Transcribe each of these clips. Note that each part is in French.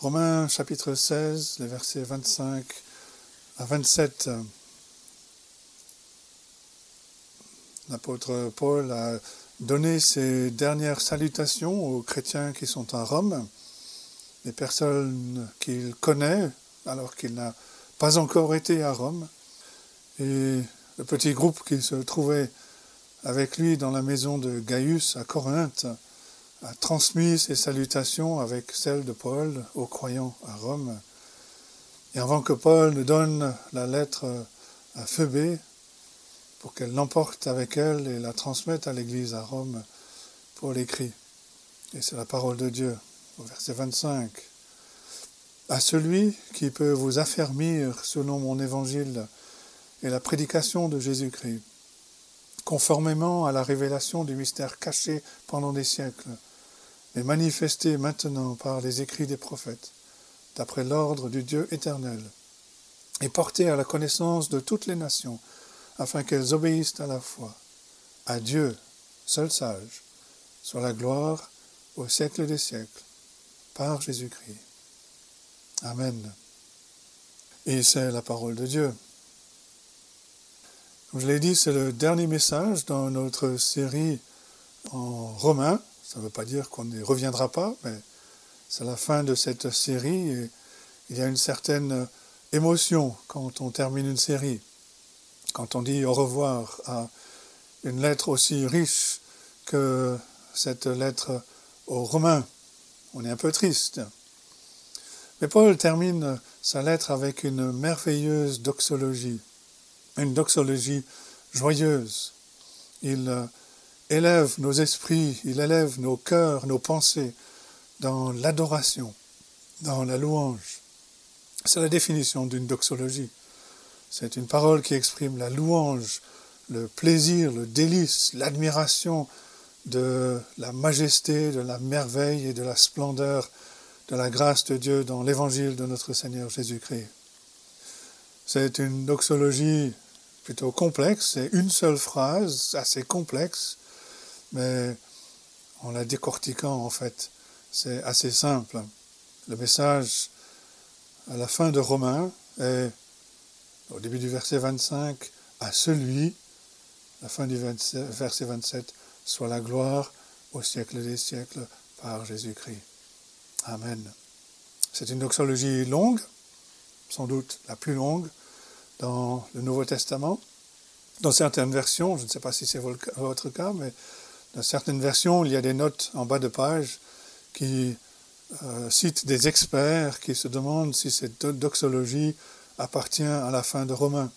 Romains chapitre 16, les versets 25 à 27. L'apôtre Paul a donné ses dernières salutations aux chrétiens qui sont à Rome, les personnes qu'il connaît alors qu'il n'a pas encore été à Rome, et le petit groupe qui se trouvait avec lui dans la maison de Gaius à Corinthe a transmis ses salutations avec celles de Paul aux croyants à Rome. Et avant que Paul ne donne la lettre à Phoebe, pour qu'elle l'emporte avec elle et la transmette à l'Église à Rome pour l'écrit. Et c'est la parole de Dieu, au verset 25. À celui qui peut vous affermir selon mon évangile et la prédication de Jésus-Christ, conformément à la révélation du mystère caché pendant des siècles, mais manifesté maintenant par les écrits des prophètes, d'après l'ordre du Dieu éternel, et porté à la connaissance de toutes les nations, afin qu'elles obéissent à la foi. À Dieu, seul sage, soit la gloire au siècle des siècles, par Jésus-Christ. Amen. Et c'est la parole de Dieu. Comme je l'ai dit, c'est le dernier message dans notre série en romain. Ça ne veut pas dire qu'on n'y reviendra pas, mais c'est la fin de cette série et il y a une certaine émotion quand on termine une série. Quand on dit au revoir à une lettre aussi riche que cette lettre aux Romains, on est un peu triste. Mais Paul termine sa lettre avec une merveilleuse doxologie une doxologie joyeuse. Il élève nos esprits, il élève nos cœurs, nos pensées dans l'adoration, dans la louange. C'est la définition d'une doxologie. C'est une parole qui exprime la louange, le plaisir, le délice, l'admiration de la majesté, de la merveille et de la splendeur de la grâce de Dieu dans l'évangile de notre Seigneur Jésus-Christ. C'est une doxologie plutôt complexe, c'est une seule phrase, assez complexe, mais en la décortiquant en fait, c'est assez simple. Le message à la fin de Romains est, au début du verset 25, à celui, la fin du verset 27, soit la gloire au siècle des siècles par Jésus-Christ. Amen. C'est une doxologie longue, sans doute la plus longue, dans le Nouveau Testament. Dans certaines versions, je ne sais pas si c'est votre cas, mais certaines versions, il y a des notes en bas de page qui euh, citent des experts qui se demandent si cette doxologie appartient à la fin de Romains,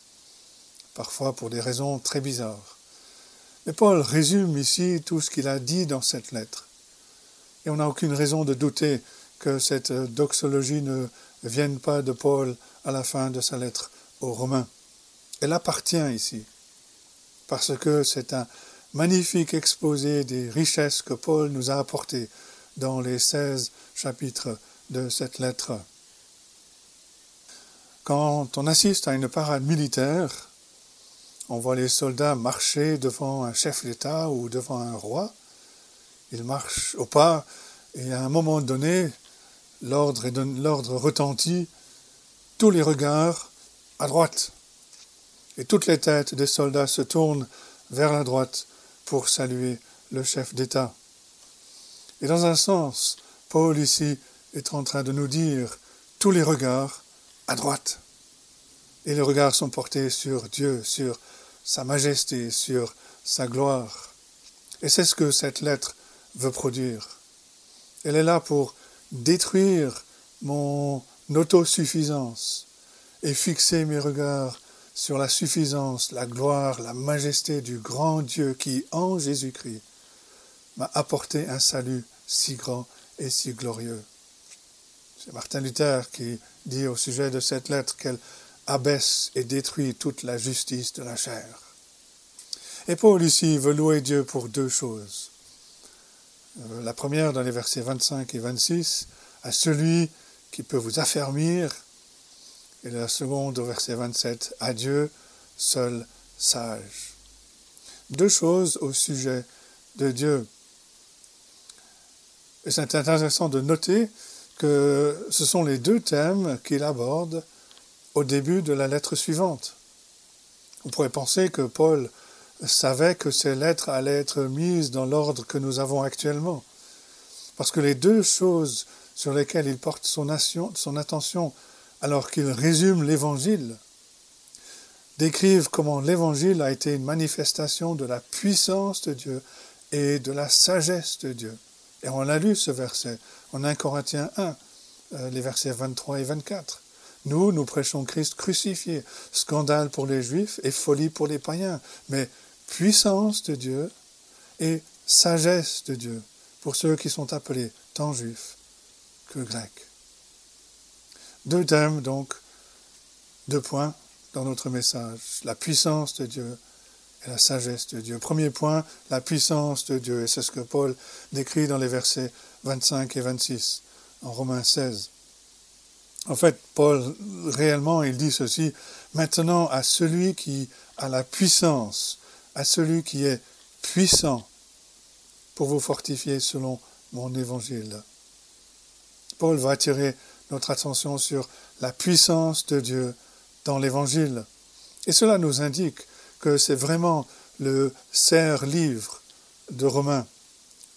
parfois pour des raisons très bizarres. Mais Paul résume ici tout ce qu'il a dit dans cette lettre. Et on n'a aucune raison de douter que cette doxologie ne vienne pas de Paul à la fin de sa lettre aux Romains. Elle appartient ici, parce que c'est un magnifique exposé des richesses que Paul nous a apportées dans les 16 chapitres de cette lettre. Quand on assiste à une parade militaire, on voit les soldats marcher devant un chef d'État ou devant un roi. Ils marchent au pas et à un moment donné, l'ordre retentit, tous les regards à droite. Et toutes les têtes des soldats se tournent vers la droite pour saluer le chef d'État. Et dans un sens, Paul ici est en train de nous dire tous les regards à droite. Et les regards sont portés sur Dieu, sur sa majesté, sur sa gloire. Et c'est ce que cette lettre veut produire. Elle est là pour détruire mon autosuffisance, et fixer mes regards sur la suffisance, la gloire, la majesté du grand Dieu qui, en Jésus-Christ, m'a apporté un salut si grand et si glorieux. C'est Martin Luther qui dit au sujet de cette lettre qu'elle abaisse et détruit toute la justice de la chair. Et Paul ici veut louer Dieu pour deux choses. Euh, la première dans les versets 25 et 26, à celui qui peut vous affermir et la seconde au verset 27, Adieu, seul sage. Deux choses au sujet de Dieu. Et c'est intéressant de noter que ce sont les deux thèmes qu'il aborde au début de la lettre suivante. On pourrait penser que Paul savait que ces lettres allaient être mises dans l'ordre que nous avons actuellement. Parce que les deux choses sur lesquelles il porte son, attention alors qu'il résume l'Évangile décrivent comment l'Évangile a été une manifestation de la puissance de Dieu et de la sagesse de Dieu. Et on a lu ce verset en 1 Corinthiens 1, euh, les versets 23 et 24. Nous, nous prêchons Christ crucifié, scandale pour les Juifs et folie pour les païens, mais puissance de Dieu et sagesse de Dieu pour ceux qui sont appelés tant juifs que grecs. Deux thèmes donc, deux points dans notre message, la puissance de Dieu et la sagesse de Dieu. Premier point, la puissance de Dieu, et c'est ce que Paul décrit dans les versets 25 et 26 en Romains 16. En fait, Paul, réellement, il dit ceci, maintenant à celui qui a la puissance, à celui qui est puissant pour vous fortifier selon mon évangile. Paul va attirer notre attention sur la puissance de Dieu dans l'évangile. Et cela nous indique que c'est vraiment le serre-livre de Romains.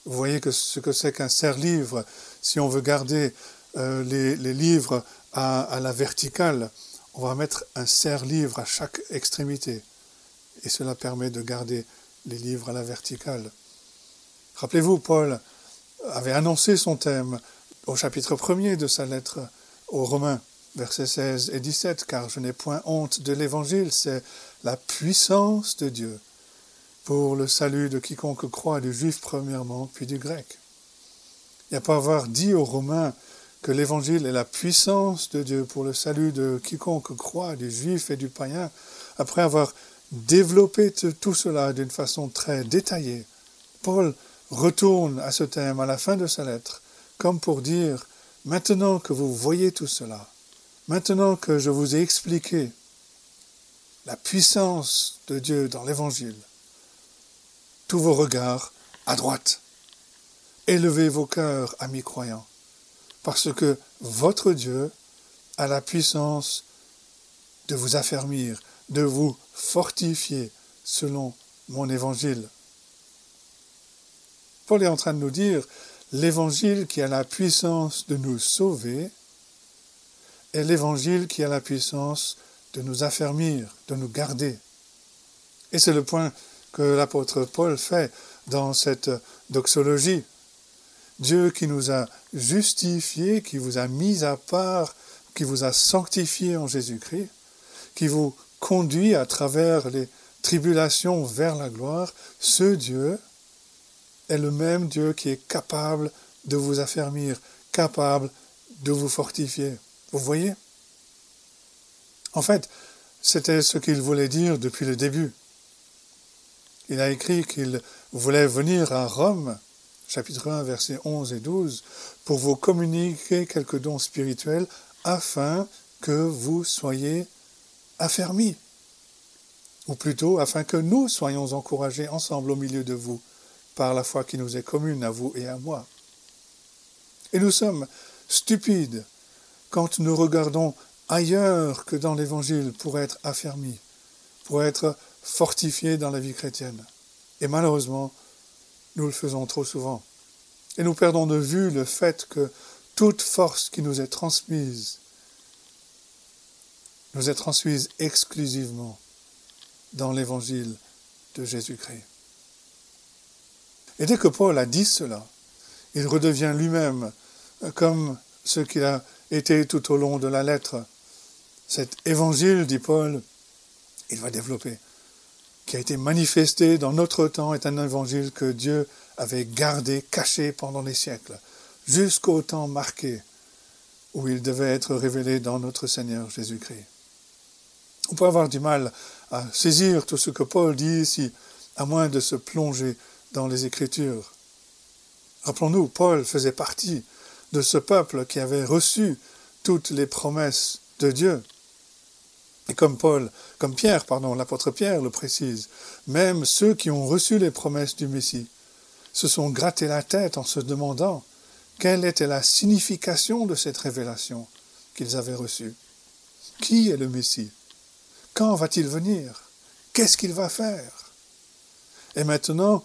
Vous voyez ce que c'est qu'un serre-livre, si on veut garder euh, les, livres à, la verticale, on va mettre un serre-livre à chaque extrémité. Et cela permet de garder les livres à la verticale. Rappelez-vous, Paul avait annoncé son thème au chapitre 1er de sa lettre aux Romains, versets 16 et 17, car je n'ai point honte de l'Évangile, c'est la puissance de Dieu pour le salut de quiconque croit, du juif premièrement, puis du grec. Il n'y a pas avoir dit aux Romains que l'Évangile est la puissance de Dieu pour le salut de quiconque croit, du juif et du païen, après avoir développé tout cela d'une façon très détaillée, Paul retourne à ce thème à la fin de sa lettre, comme pour dire, maintenant que vous voyez tout cela, maintenant que je vous ai expliqué la puissance de Dieu dans l'Évangile, tous vos regards à droite, élevez vos cœurs, amis croyants, parce que votre Dieu a la puissance de vous affermir, de vous fortifier selon mon évangile. Paul est en train de nous dire, l'évangile qui a la puissance de nous sauver est l'évangile qui a la puissance de nous affermir, de nous garder. Et c'est le point que l'apôtre Paul fait dans cette doxologie. Dieu qui nous a justifiés, qui vous a mis à part, qui vous a sanctifié en Jésus-Christ, qui vous conduit à travers les tribulations vers la gloire, ce Dieu est le même Dieu qui est capable de vous affermir, capable de vous fortifier. Vous voyez? En fait, c'était ce qu'il voulait dire depuis le début. Il a écrit qu'il voulait venir à Rome chapitre 1, versets 11 et 12, pour vous communiquer quelques dons spirituels afin que vous soyez affermis, ou plutôt afin que nous soyons encouragés ensemble au milieu de vous par la foi qui nous est commune à vous et à moi. Et nous sommes stupides quand nous regardons ailleurs que dans l'Évangile pour être affermis, pour être fortifiés dans la vie chrétienne. Et malheureusement, nous le faisons trop souvent. Et nous perdons de vue le fait que toute force qui nous est transmise nous est transmise exclusivement dans l'évangile de Jésus-Christ. Et dès que Paul a dit cela, il redevient lui-même comme ce qu'il a été tout au long de la lettre. Cet évangile, dit Paul, il va développer qui a été manifesté dans notre temps est un évangile que Dieu avait gardé, caché pendant les siècles, jusqu'au temps marqué où il devait être révélé dans notre Seigneur Jésus-Christ. On peut avoir du mal à saisir tout ce que Paul dit ici, à moins de se plonger dans les Écritures. Rappelons-nous, Paul faisait partie de ce peuple qui avait reçu toutes les promesses de Dieu. Et comme Paul, comme Pierre, pardon, l'apôtre Pierre le précise, même ceux qui ont reçu les promesses du Messie se sont grattés la tête en se demandant quelle était la signification de cette révélation qu'ils avaient reçue. Qui est le Messie? Quand va-t-il venir? Qu'est-ce qu'il va faire? Et maintenant,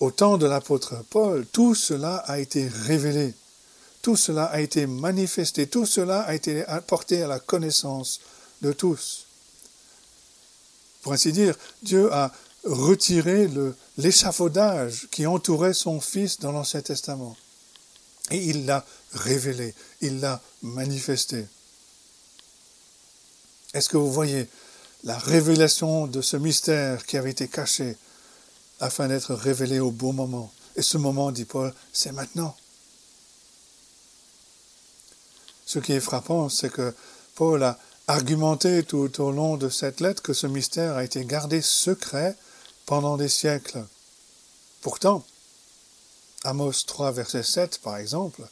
au temps de l'apôtre Paul, tout cela a été révélé, tout cela a été manifesté, tout cela a été apporté à la connaissance de tous. Pour ainsi dire, Dieu a retiré l'échafaudage qui entourait son Fils dans l'Ancien Testament. Et il l'a révélé, il l'a manifesté. Est-ce que vous voyez la révélation de ce mystère qui avait été caché afin d'être révélé au bon moment Et ce moment, dit Paul, c'est maintenant. Ce qui est frappant, c'est que Paul a argumenté tout au long de cette lettre que ce mystère a été gardé secret pendant des siècles. Pourtant, Amos 3, verset 7, par exemple,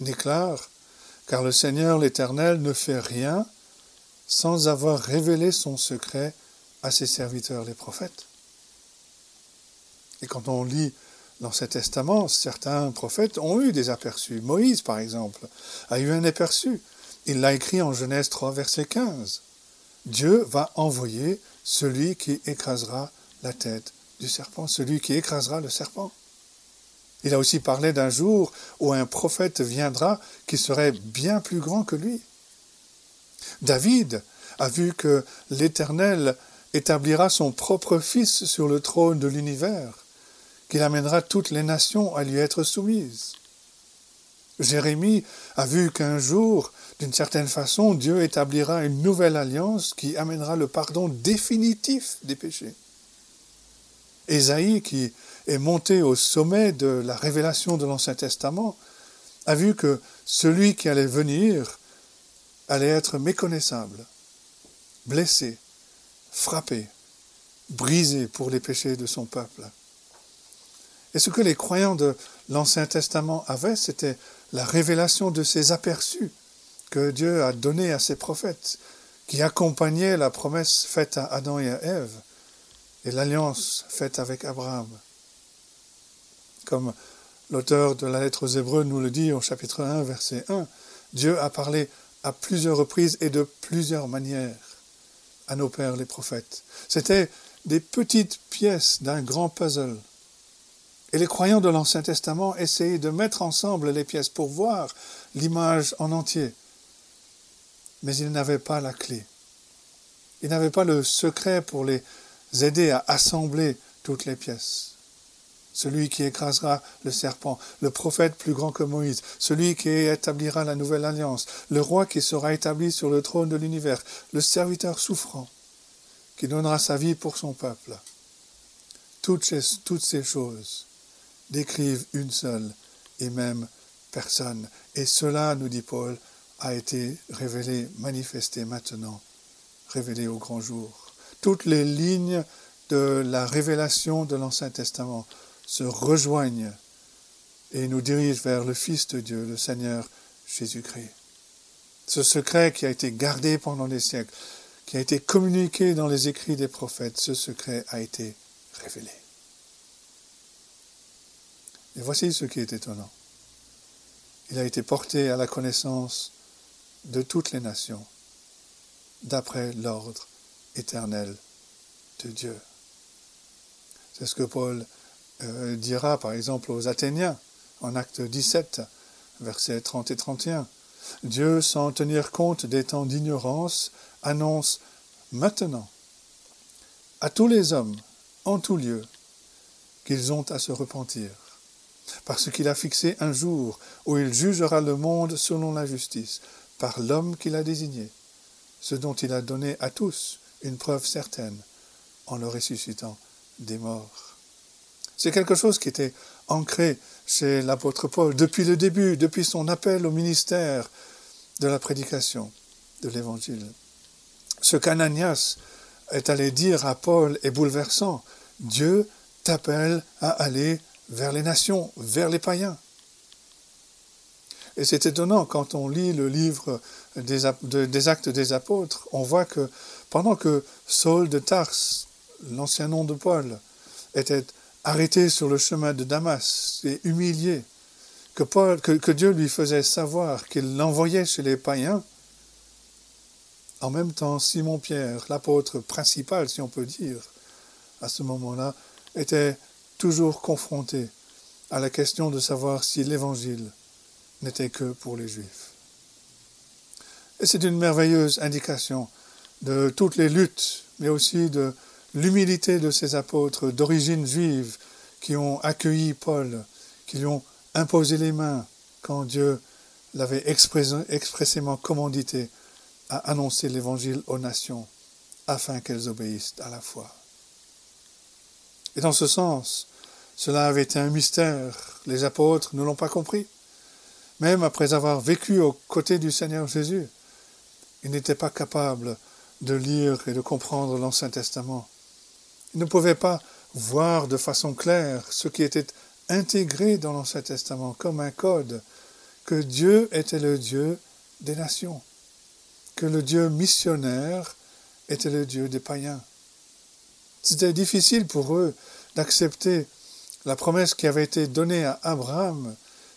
déclare Car le Seigneur l'Éternel ne fait rien sans avoir révélé son secret à ses serviteurs les prophètes. Et quand on lit l'Ancien Testament, certains prophètes ont eu des aperçus. Moïse, par exemple, a eu un aperçu. Il l'a écrit en Genèse 3, verset 15. Dieu va envoyer celui qui écrasera la tête du serpent, celui qui écrasera le serpent. Il a aussi parlé d'un jour où un prophète viendra qui serait bien plus grand que lui. David a vu que l'Éternel établira son propre Fils sur le trône de l'univers, qu'il amènera toutes les nations à lui être soumises. Jérémie a vu qu'un jour, d'une certaine façon, Dieu établira une nouvelle alliance qui amènera le pardon définitif des péchés. Ésaïe, qui est monté au sommet de la révélation de l'Ancien Testament, a vu que celui qui allait venir allait être méconnaissable, blessé, frappé, brisé pour les péchés de son peuple. Et ce que les croyants de l'Ancien Testament avaient, c'était la révélation de ces aperçus que Dieu a donnés à ses prophètes, qui accompagnaient la promesse faite à Adam et à Ève et l'alliance faite avec Abraham. Comme l'auteur de la lettre aux Hébreux nous le dit au chapitre 1, verset 1, Dieu a parlé à plusieurs reprises et de plusieurs manières à nos pères les prophètes. C'était des petites pièces d'un grand puzzle. Et les croyants de l'Ancien Testament essayaient de mettre ensemble les pièces pour voir l'image en entier. Mais ils n'avaient pas la clé. Ils n'avaient pas le secret pour les aider à assembler toutes les pièces. Celui qui écrasera le serpent, le prophète plus grand que Moïse, celui qui établira la nouvelle alliance, le roi qui sera établi sur le trône de l'univers, le serviteur souffrant, qui donnera sa vie pour son peuple. Toutes ces, toutes ces choses décrivent une seule et même personne. Et cela, nous dit Paul, a été révélé, manifesté maintenant, révélé au grand jour toutes les lignes de la révélation de l'Ancien Testament se rejoignent et nous dirigent vers le Fils de Dieu, le Seigneur Jésus-Christ. Ce secret qui a été gardé pendant des siècles, qui a été communiqué dans les écrits des prophètes, ce secret a été révélé. Et voici ce qui est étonnant. Il a été porté à la connaissance de toutes les nations, d'après l'ordre éternel de Dieu. C'est ce que Paul euh, dira par exemple aux Athéniens en acte 17, versets 30 et 31. Dieu, sans tenir compte des temps d'ignorance, annonce maintenant à tous les hommes, en tout lieu, qu'ils ont à se repentir, parce qu'il a fixé un jour où il jugera le monde selon la justice, par l'homme qu'il a désigné, ce dont il a donné à tous une preuve certaine en le ressuscitant des morts. C'est quelque chose qui était ancré chez l'apôtre Paul depuis le début, depuis son appel au ministère de la prédication de l'Évangile. Ce qu'Ananias est allé dire à Paul est bouleversant. Dieu t'appelle à aller vers les nations, vers les païens. Et c'est étonnant quand on lit le livre des, actes des apôtres, on voit que pendant que Saul de Tars, l'ancien nom de Paul, était arrêté sur le chemin de Damas et humilié, que, Dieu lui faisait savoir qu'il l'envoyait chez les païens, en même temps, Simon-Pierre, l'apôtre principal, si on peut dire, à ce moment-là, était toujours confronté à la question de savoir si l'Évangile n'était que pour les Juifs. Et c'est une merveilleuse indication de toutes les luttes, mais aussi de l'humilité de ces apôtres d'origine juive qui ont accueilli Paul, qui lui ont imposé les mains quand Dieu l'avait expressément commandité à annoncer l'Évangile aux nations afin qu'elles obéissent à la foi. Et dans ce sens, cela avait été un mystère. Les apôtres ne l'ont pas compris. Même après avoir vécu aux côtés du Seigneur Jésus, ils n'étaient pas capables de lire et de comprendre l'Ancien Testament. Ils ne pouvaient pas voir de façon claire ce qui était intégré dans l'Ancien Testament comme un code, que Dieu était le Dieu des nations, que le Dieu missionnaire était le Dieu des païens. C'était difficile pour eux d'accepter la promesse qui avait été donnée à Abraham,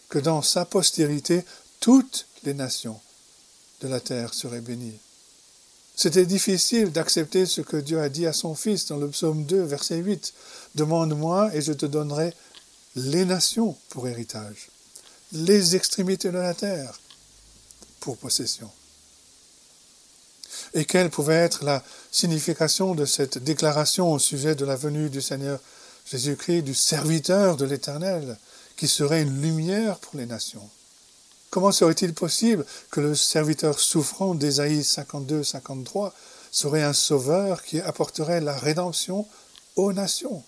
que dans sa postérité, toutes les nations de la terre seraient bénies. C'était difficile d'accepter ce que Dieu a dit à son Fils dans le psaume 2, verset 8. Demande-moi et je te donnerai les nations pour héritage, les extrémités de la terre pour possession. Et quelle pouvait être la signification de cette déclaration au sujet de la venue du Seigneur Jésus-Christ, du serviteur de l'Éternel, qui serait une lumière pour les nations. Comment serait-il possible que le serviteur souffrant d'Ésaïe 52-53 serait un sauveur qui apporterait la rédemption aux nations?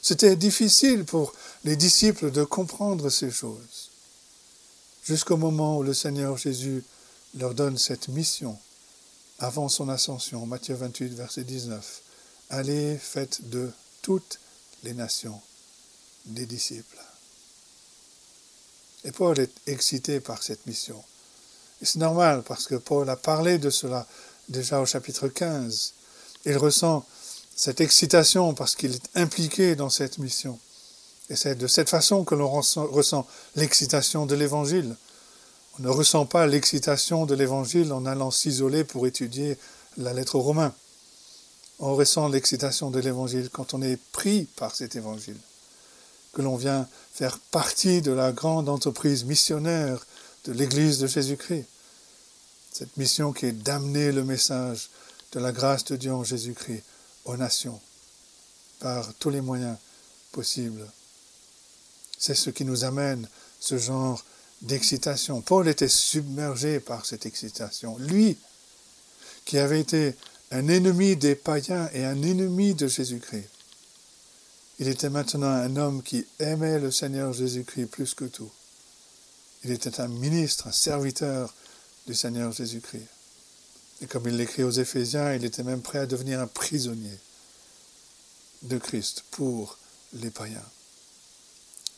C'était difficile pour les disciples de comprendre ces choses, jusqu'au moment où le Seigneur Jésus leur donne cette mission avant son ascension, Matthieu 28, verset 19. Allez, faites de toutes les nations des disciples. Et Paul est excité par cette mission. Et c'est normal parce que Paul a parlé de cela déjà au chapitre 15. Il ressent cette excitation parce qu'il est impliqué dans cette mission. Et c'est de cette façon que l'on ressent, l'excitation de l'Évangile. On ne ressent pas l'excitation de l'Évangile en allant s'isoler pour étudier la lettre aux Romains. On ressent l'excitation de l'Évangile quand on est pris par cet Évangile que l'on vient faire partie de la grande entreprise missionnaire de l'Église de Jésus-Christ. Cette mission qui est d'amener le message de la grâce de Dieu en Jésus-Christ aux nations par tous les moyens possibles. C'est ce qui nous amène ce genre d'excitation. Paul était submergé par cette excitation. Lui, qui avait été un ennemi des païens et un ennemi de Jésus-Christ, il était maintenant un homme qui aimait le Seigneur Jésus-Christ plus que tout. Il était un ministre, un serviteur du Seigneur Jésus-Christ. Et comme il l'écrit aux Éphésiens, il était même prêt à devenir un prisonnier de Christ pour les païens.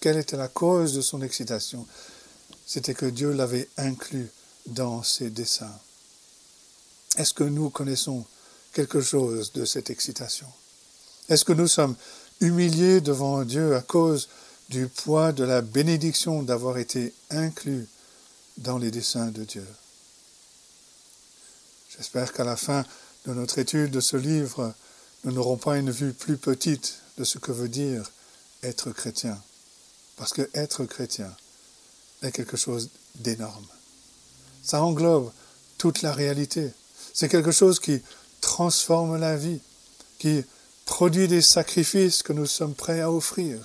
Quelle était la cause de son excitation? C'était que Dieu l'avait inclus dans ses desseins. Est-ce que nous connaissons quelque chose de cette excitation? Est-ce que nous sommes humilié devant Dieu à cause du poids de la bénédiction d'avoir été inclus dans les desseins de Dieu? J'espère qu'à la fin de notre étude de ce livre, nous n'aurons pas une vue plus petite de ce que veut dire être chrétien. Parce que être chrétien est quelque chose d'énorme. Ça englobe toute la réalité. C'est quelque chose qui transforme la vie, qui produit des sacrifices que nous sommes prêts à offrir,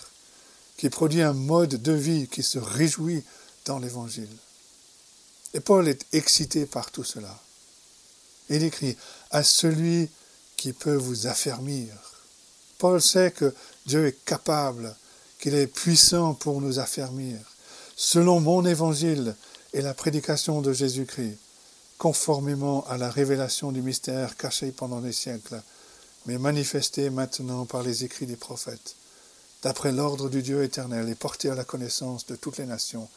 qui produit un mode de vie qui se réjouit dans l'Évangile. Et Paul est excité par tout cela. Il écrit à celui qui peut vous affermir. Paul sait que Dieu est capable, qu'il est puissant pour nous affermir, selon mon évangile et la prédication de Jésus-Christ, conformément à la révélation du mystère caché pendant des siècles mais manifesté maintenant par les écrits des prophètes, d'après l'ordre du Dieu éternel et porté à la connaissance de toutes les nations,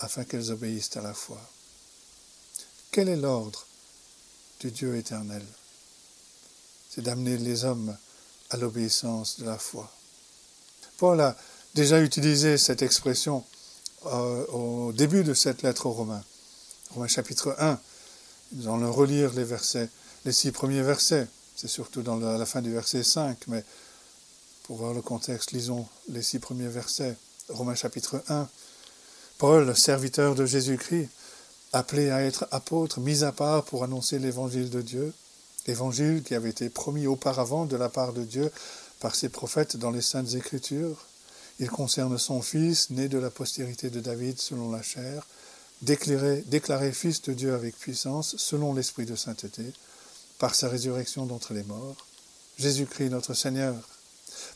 afin qu'elles obéissent à la foi. Quel est l'ordre du Dieu éternel? C'est d'amener les hommes à l'obéissance de la foi. Paul a déjà utilisé cette expression euh, au début de cette lettre aux Romains. Romains chapitre 1. Nous allons relire les versets, les six premiers versets. C'est surtout dans la, fin du verset 5, mais pour voir le contexte, lisons les six premiers versets. Romains chapitre 1. Paul, serviteur de Jésus-Christ, appelé à être apôtre, mis à part pour annoncer l'évangile de Dieu, l'évangile qui avait été promis auparavant de la part de Dieu par ses prophètes dans les saintes écritures. Il concerne son fils, né de la postérité de David selon la chair, déclaré, fils de Dieu avec puissance selon l'esprit de sainteté, par sa résurrection d'entre les morts, Jésus-Christ notre Seigneur.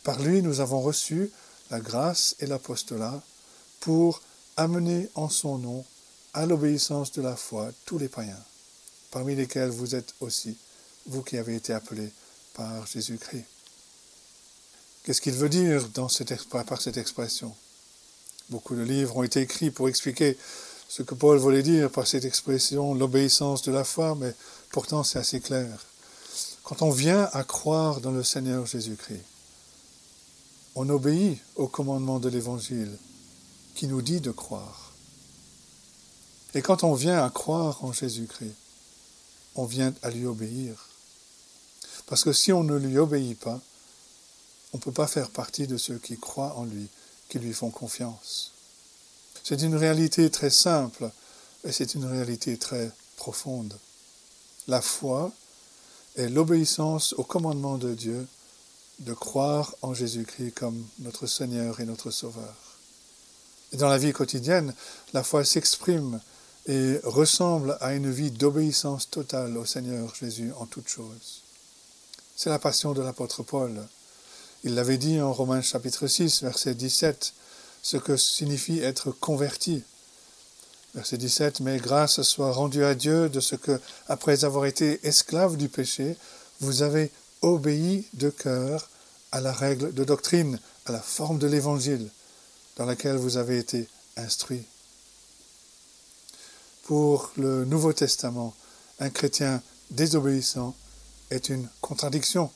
Par lui nous avons reçu la grâce et l'apostolat pour amener en son nom à l'obéissance de la foi tous les païens, parmi lesquels vous êtes aussi, vous qui avez été appelés par Jésus-Christ. Qu'est-ce qu'il veut dire par cette expression? Beaucoup de livres ont été écrits pour expliquer ce que Paul voulait dire par cette expression, l'obéissance de la foi, mais pourtant c'est assez clair. Quand on vient à croire dans le Seigneur Jésus-Christ, on obéit au commandement de l'Évangile qui nous dit de croire. Et quand on vient à croire en Jésus-Christ, on vient à lui obéir. Parce que si on ne lui obéit pas, on ne peut pas faire partie de ceux qui croient en lui, qui lui font confiance. C'est une réalité très simple et c'est une réalité très profonde. La foi est l'obéissance au commandement de Dieu de croire en Jésus-Christ comme notre Seigneur et notre Sauveur. Et dans la vie quotidienne, la foi s'exprime et ressemble à une vie d'obéissance totale au Seigneur Jésus en toutes choses. C'est la passion de l'apôtre Paul. Il l'avait dit en Romains chapitre 6, verset 17, ce que signifie être converti. Verset 17, mais grâce soit rendue à Dieu de ce que, après avoir été esclave du péché, vous avez obéi de cœur à la règle de doctrine, à la forme de l'évangile, dans laquelle vous avez été instruit. Pour le Nouveau Testament, un chrétien désobéissant est une contradiction.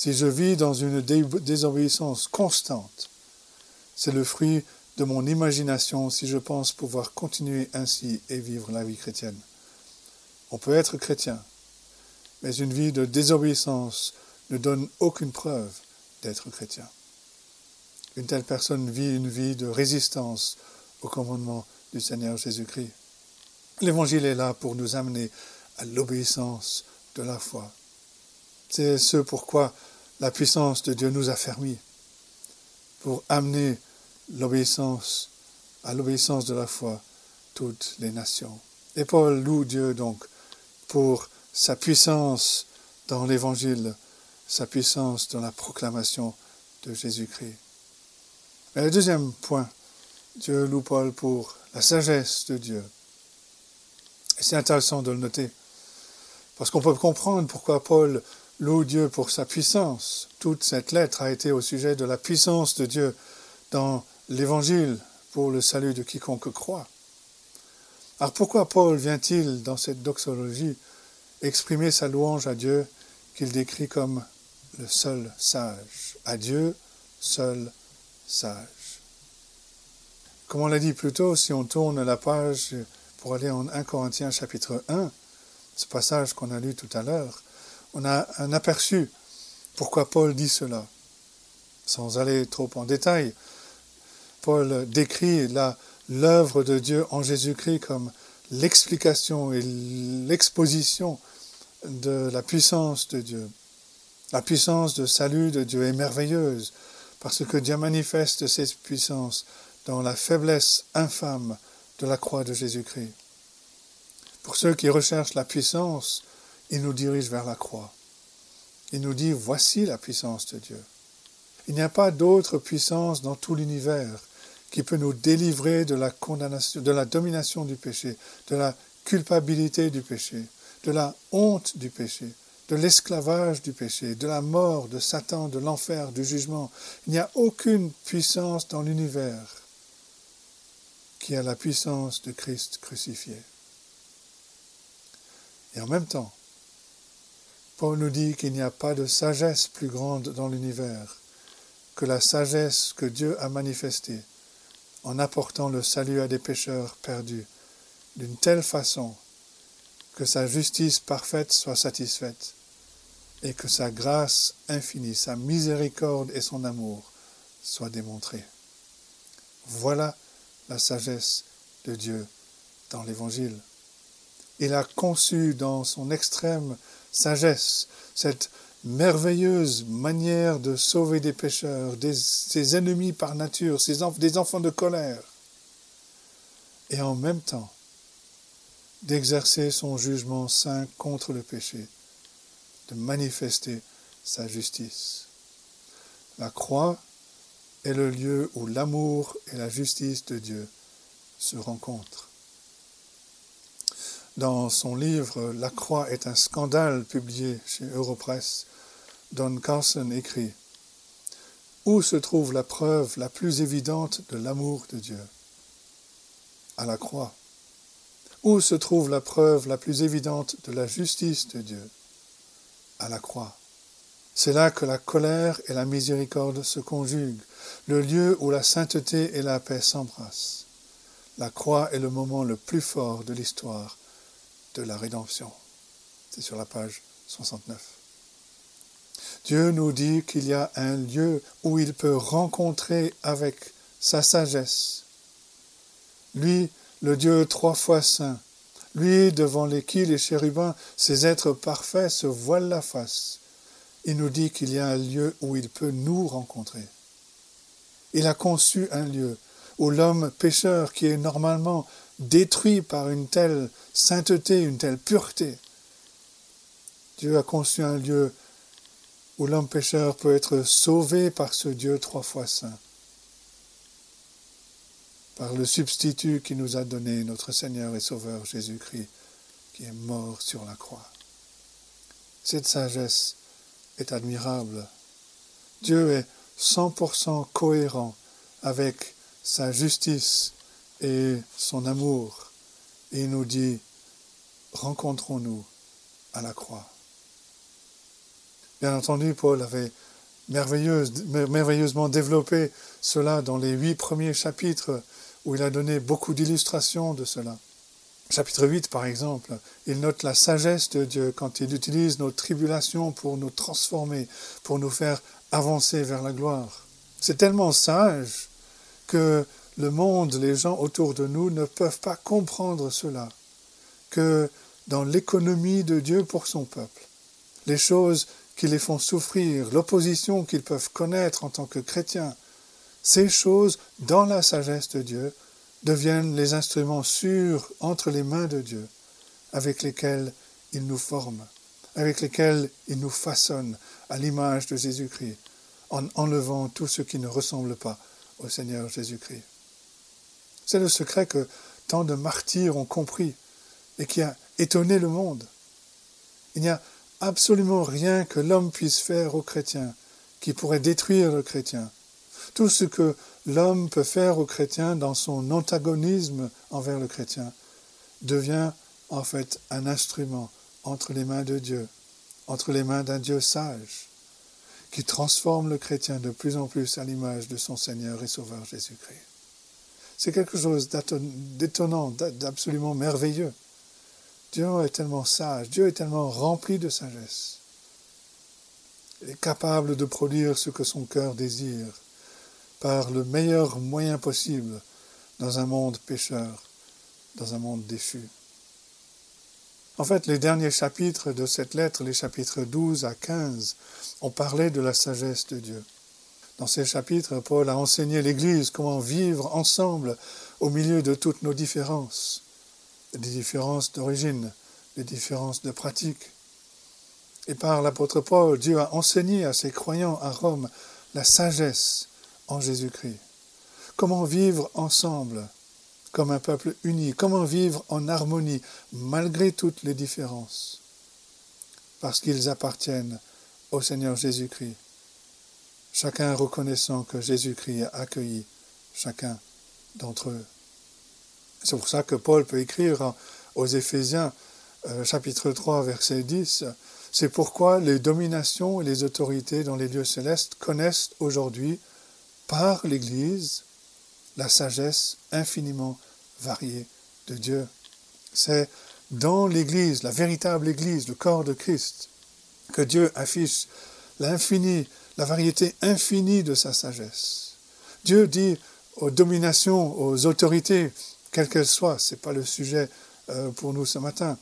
Si je vis dans une désobéissance constante, c'est le fruit de mon imagination si je pense pouvoir continuer ainsi et vivre la vie chrétienne. On peut être chrétien, mais une vie de désobéissance ne donne aucune preuve d'être chrétien. Une telle personne vit une vie de résistance au commandement du Seigneur Jésus-Christ. L'Évangile est là pour nous amener à l'obéissance de la foi. C'est ce pourquoi la puissance de Dieu nous a fermis, pour amener l'obéissance, à l'obéissance de la foi, toutes les nations. Et Paul loue Dieu donc pour sa puissance dans l'Évangile, sa puissance dans la proclamation de Jésus-Christ. Mais le deuxième point, Dieu loue Paul pour la sagesse de Dieu. Et c'est intéressant de le noter, parce qu'on peut comprendre pourquoi Paul loue Dieu pour sa puissance. Toute cette lettre a été au sujet de la puissance de Dieu dans l'Évangile pour le salut de quiconque croit. Alors pourquoi Paul vient-il dans cette doxologie exprimer sa louange à Dieu qu'il décrit comme le seul sage? À Dieu, seul sage. Comme on l'a dit plus tôt, si on tourne la page pour aller en 1 Corinthiens chapitre 1, ce passage qu'on a lu tout à l'heure, on a un aperçu pourquoi Paul dit cela. Sans aller trop en détail, Paul décrit l'œuvre de Dieu en Jésus-Christ comme l'explication et l'exposition de la puissance de Dieu. La puissance de salut de Dieu est merveilleuse parce que Dieu manifeste cette puissance dans la faiblesse infâme de la croix de Jésus-Christ. Pour ceux qui recherchent la puissance, il nous dirige vers la croix. Il nous dit, voici la puissance de Dieu. Il n'y a pas d'autre puissance dans tout l'univers qui peut nous délivrer de la condamnation, de la domination du péché, de la culpabilité du péché, de la honte du péché, de l'esclavage du péché, de la mort, de Satan, de l'enfer, du jugement. Il n'y a aucune puissance dans l'univers qui a la puissance de Christ crucifié. Et en même temps, Paul nous dit qu'il n'y a pas de sagesse plus grande dans l'univers que la sagesse que Dieu a manifestée en apportant le salut à des pécheurs perdus, d'une telle façon que sa justice parfaite soit satisfaite, et que sa grâce infinie, sa miséricorde et son amour soient démontrés. Voilà la sagesse de Dieu dans l'Évangile. Il a conçu dans son extrême sagesse cette merveilleuse manière de sauver des pécheurs, des, ses ennemis par nature, des enfants de colère, et en même temps d'exercer son jugement saint contre le péché, de manifester sa justice. La croix est le lieu où l'amour et la justice de Dieu se rencontrent. Dans son livre La croix est un scandale publié chez Europress, Don Carson écrit Où se trouve la preuve la plus évidente de l'amour de Dieu? À la croix. Où se trouve la preuve la plus évidente de la justice de Dieu? À la croix. C'est là que la colère et la miséricorde se conjuguent, le lieu où la sainteté et la paix s'embrassent. La croix est le moment le plus fort de l'histoire de la rédemption. C'est sur la page 69. Dieu nous dit qu'il y a un lieu où il peut rencontrer avec sa sagesse. Lui, le Dieu trois fois saint, lui devant qui les chérubins, ces êtres parfaits, se voilent la face. Il nous dit qu'il y a un lieu où il peut nous rencontrer. Il a conçu un lieu où l'homme pécheur qui est normalement détruit par une telle sainteté, une telle pureté, Dieu a conçu un lieu où l'homme pécheur peut être sauvé par ce Dieu trois fois saint, par le substitut qui nous a donné notre Seigneur et Sauveur Jésus-Christ, qui est mort sur la croix. Cette sagesse est admirable. Dieu est 100% cohérent avec sa justice et son amour. Et il nous dit, rencontrons-nous à la croix. Bien entendu, Paul avait merveilleusement développé cela dans les huit premiers chapitres où il a donné beaucoup d'illustrations de cela. Chapitre 8, par exemple, il note la sagesse de Dieu quand il utilise nos tribulations pour nous transformer, pour nous faire avancer vers la gloire. C'est tellement sage que le monde, les gens autour de nous ne peuvent pas comprendre cela, que dans l'économie de Dieu pour son peuple, les choses qui les font souffrir, l'opposition qu'ils peuvent connaître en tant que chrétiens, ces choses, dans la sagesse de Dieu, deviennent les instruments sûrs entre les mains de Dieu, avec lesquels il nous forme, avec lesquels il nous façonne à l'image de Jésus-Christ, en enlevant tout ce qui ne ressemble pas au Seigneur Jésus-Christ. C'est le secret que tant de martyrs ont compris et qui a étonné le monde. Il n'y a absolument rien que l'homme puisse faire au chrétien qui pourrait détruire le chrétien. Tout ce que l'homme peut faire au chrétien dans son antagonisme envers le chrétien devient en fait un instrument entre les mains de Dieu, entre les mains d'un Dieu sage, qui transforme le chrétien de plus en plus à l'image de son Seigneur et Sauveur Jésus-Christ. C'est quelque chose d'étonnant, d'absolument merveilleux. Dieu est tellement sage, Dieu est tellement rempli de sagesse. Il est capable de produire ce que son cœur désire par le meilleur moyen possible dans un monde pécheur, dans un monde déchu. En fait, les derniers chapitres de cette lettre, les chapitres 12 à 15, ont parlé de la sagesse de Dieu. Dans ces chapitres, Paul a enseigné l'Église comment vivre ensemble au milieu de toutes nos différences des différences d'origine, des différences de pratique. Et par l'apôtre Paul, Dieu a enseigné à ses croyants à Rome la sagesse en Jésus-Christ. Comment vivre ensemble comme un peuple uni, comment vivre en harmonie malgré toutes les différences, parce qu'ils appartiennent au Seigneur Jésus-Christ, chacun reconnaissant que Jésus-Christ a accueilli chacun d'entre eux. C'est pour ça que Paul peut écrire aux Éphésiens euh, chapitre 3 verset 10, c'est pourquoi les dominations et les autorités dans les lieux célestes connaissent aujourd'hui par l'Église la sagesse infiniment variée de Dieu. C'est dans l'Église, la véritable Église, le corps de Christ, que Dieu affiche l'infini, la variété infinie de sa sagesse. Dieu dit aux dominations, aux autorités, quelles qu'elles soient, ce n'est pas le sujet euh, pour nous ce matin,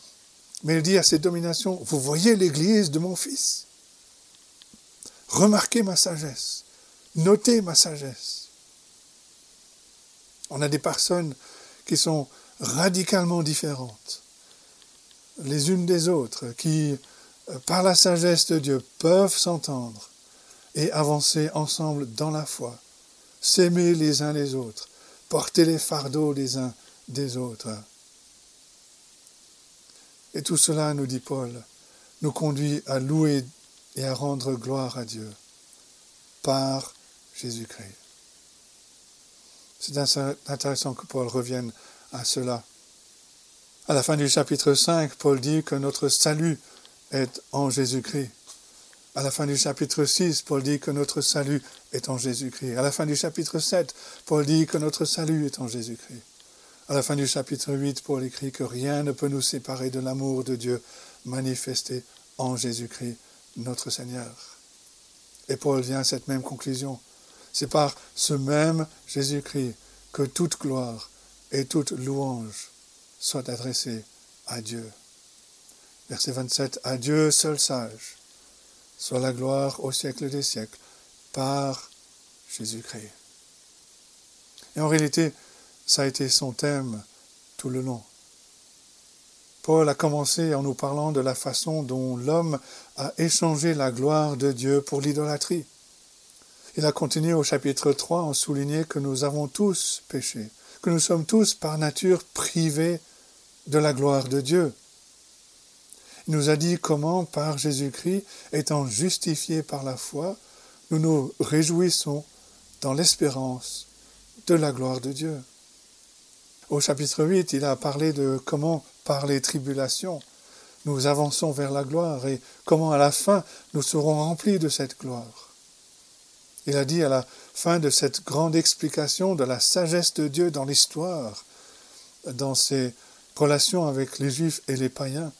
mais il dit à ces dominations, vous voyez l'Église de mon Fils? Remarquez ma sagesse, notez ma sagesse. On a des personnes qui sont radicalement différentes les unes des autres, qui, euh, par la sagesse de Dieu, peuvent s'entendre et avancer ensemble dans la foi, s'aimer les uns les autres, porter les fardeaux les uns des autres. Et tout cela, nous dit Paul, nous conduit à louer et à rendre gloire à Dieu par Jésus-Christ. C'est intéressant que Paul revienne à cela. À la fin du chapitre 5, Paul dit que notre salut est en Jésus-Christ. À la fin du chapitre 6, Paul dit que notre salut est en Jésus-Christ. À la fin du chapitre 7, Paul dit que notre salut est en Jésus-Christ. À la fin du chapitre 8, Paul écrit que rien ne peut nous séparer de l'amour de Dieu manifesté en Jésus-Christ, notre Seigneur. Et Paul vient à cette même conclusion. C'est par ce même Jésus-Christ que toute gloire et toute louange soit adressée à Dieu. Verset 27. À Dieu seul sage, soit la gloire au siècle des siècles, par Jésus-Christ. Et en réalité, ça a été son thème tout le long. Paul a commencé en nous parlant de la façon dont l'homme a échangé la gloire de Dieu pour l'idolâtrie. Il a continué au chapitre 3 en soulignant que nous avons tous péché, que nous sommes tous par nature privés de la gloire de Dieu. Nous a dit comment, par Jésus-Christ, étant justifiés par la foi, nous nous réjouissons dans l'espérance de la gloire de Dieu. Au chapitre 8, il a parlé de comment, par les tribulations, nous avançons vers la gloire et comment à la fin nous serons remplis de cette gloire. Il a dit à la fin de cette grande explication de la sagesse de Dieu dans l'histoire, dans ses relation avec les Juifs et les païens,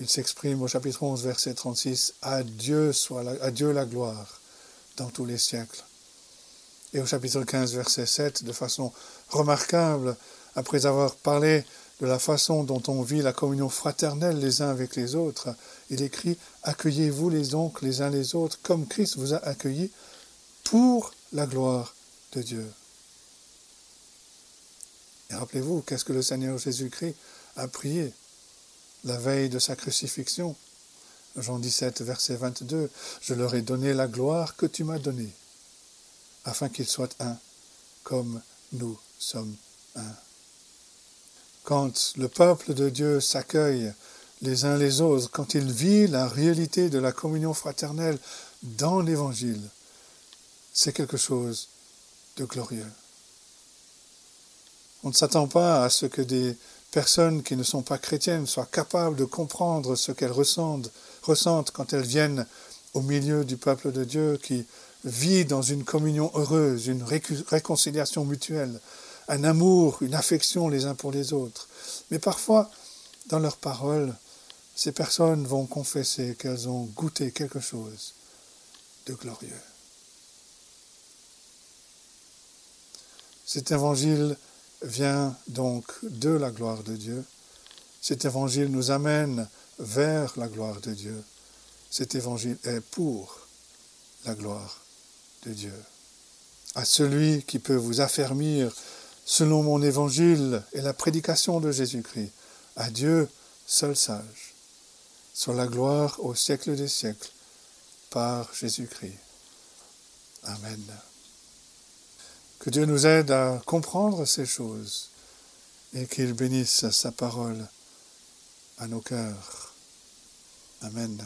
il s'exprime au chapitre 11, verset 36, à Dieu, soit la, la gloire dans tous les siècles. Et au chapitre 15, verset 7, de façon remarquable, après avoir parlé de la façon dont on vit la communion fraternelle les uns avec les autres, il écrit Accueillez-vous les oncles les uns les autres comme Christ vous a accueillis pour la gloire de Dieu. Et rappelez-vous, qu'est-ce que le Seigneur Jésus-Christ a prié la veille de sa crucifixion Jean 17, verset 22, Je leur ai donné la gloire que tu m'as donnée, afin qu'ils soient un, comme nous sommes un. Quand le peuple de Dieu s'accueille les uns les autres, quand il vit la réalité de la communion fraternelle dans l'Évangile, c'est quelque chose de glorieux. On ne s'attend pas à ce que des personnes qui ne sont pas chrétiennes soient capables de comprendre ce qu'elles ressentent, quand elles viennent au milieu du peuple de Dieu qui vit dans une communion heureuse, une réconciliation mutuelle, un amour, une affection les uns pour les autres. Mais parfois, dans leurs paroles, ces personnes vont confesser qu'elles ont goûté quelque chose de glorieux. Cet évangile vient donc de la gloire de Dieu. Cet évangile nous amène vers la gloire de Dieu. Cet évangile est pour la gloire de Dieu. À celui qui peut vous affermir selon mon évangile et la prédication de Jésus-Christ, à Dieu seul sage, sur la gloire au siècle des siècles, par Jésus-Christ. Amen. Que Dieu nous aide à comprendre ces choses et qu'il bénisse sa parole à nos cœurs. Amen.